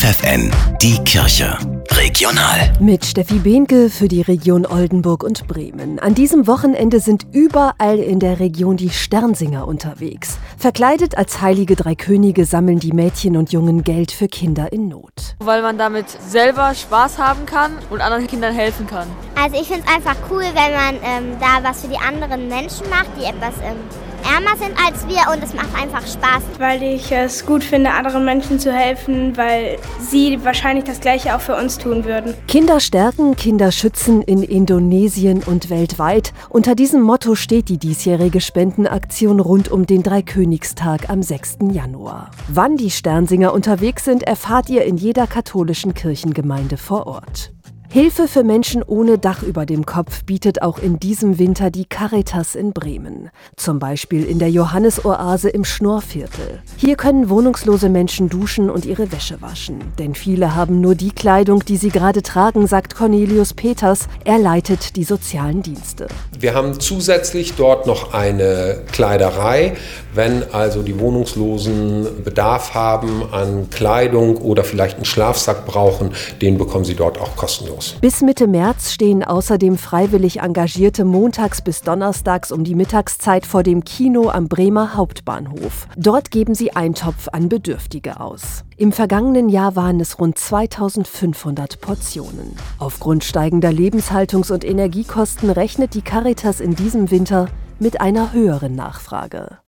FFN, die Kirche. Regional. Mit Steffi Behnke für die Region Oldenburg und Bremen. An diesem Wochenende sind überall in der Region die Sternsinger unterwegs. Verkleidet als heilige drei Könige sammeln die Mädchen und Jungen Geld für Kinder in Not. Weil man damit selber Spaß haben kann und anderen Kindern helfen kann. Also ich finde es einfach cool, wenn man ähm, da was für die anderen Menschen macht, die etwas ähm, ärmer sind als wir und es macht einfach Spaß. Weil ich es gut finde, anderen Menschen zu helfen, weil sie wahrscheinlich das gleiche auch für uns tun würden. Kinder stärken, Kinder schützen in Indonesien und weltweit. Unter diesem Motto steht die diesjährige Spendenaktion rund um den Dreikönigstag am 6. Januar. Wann die Sternsinger unterwegs sind, erfahrt ihr in jeder katholischen Kirchengemeinde vor Ort. Hilfe für Menschen ohne Dach über dem Kopf bietet auch in diesem Winter die Caritas in Bremen. Zum Beispiel in der Johannesoase im Schnorrviertel. Hier können wohnungslose Menschen duschen und ihre Wäsche waschen. Denn viele haben nur die Kleidung, die sie gerade tragen, sagt Cornelius Peters. Er leitet die sozialen Dienste. Wir haben zusätzlich dort noch eine Kleiderei. Wenn also die Wohnungslosen Bedarf haben an Kleidung oder vielleicht einen Schlafsack brauchen, den bekommen sie dort auch kostenlos aus. Bis Mitte März stehen außerdem freiwillig Engagierte montags bis donnerstags um die Mittagszeit vor dem Kino am Bremer Hauptbahnhof. Dort geben sie Eintopf an Bedürftige aus. Im vergangenen Jahr waren es rund 2500 Portionen. Aufgrund steigender Lebenshaltungs- und Energiekosten rechnet die Caritas in diesem Winter mit einer höheren Nachfrage.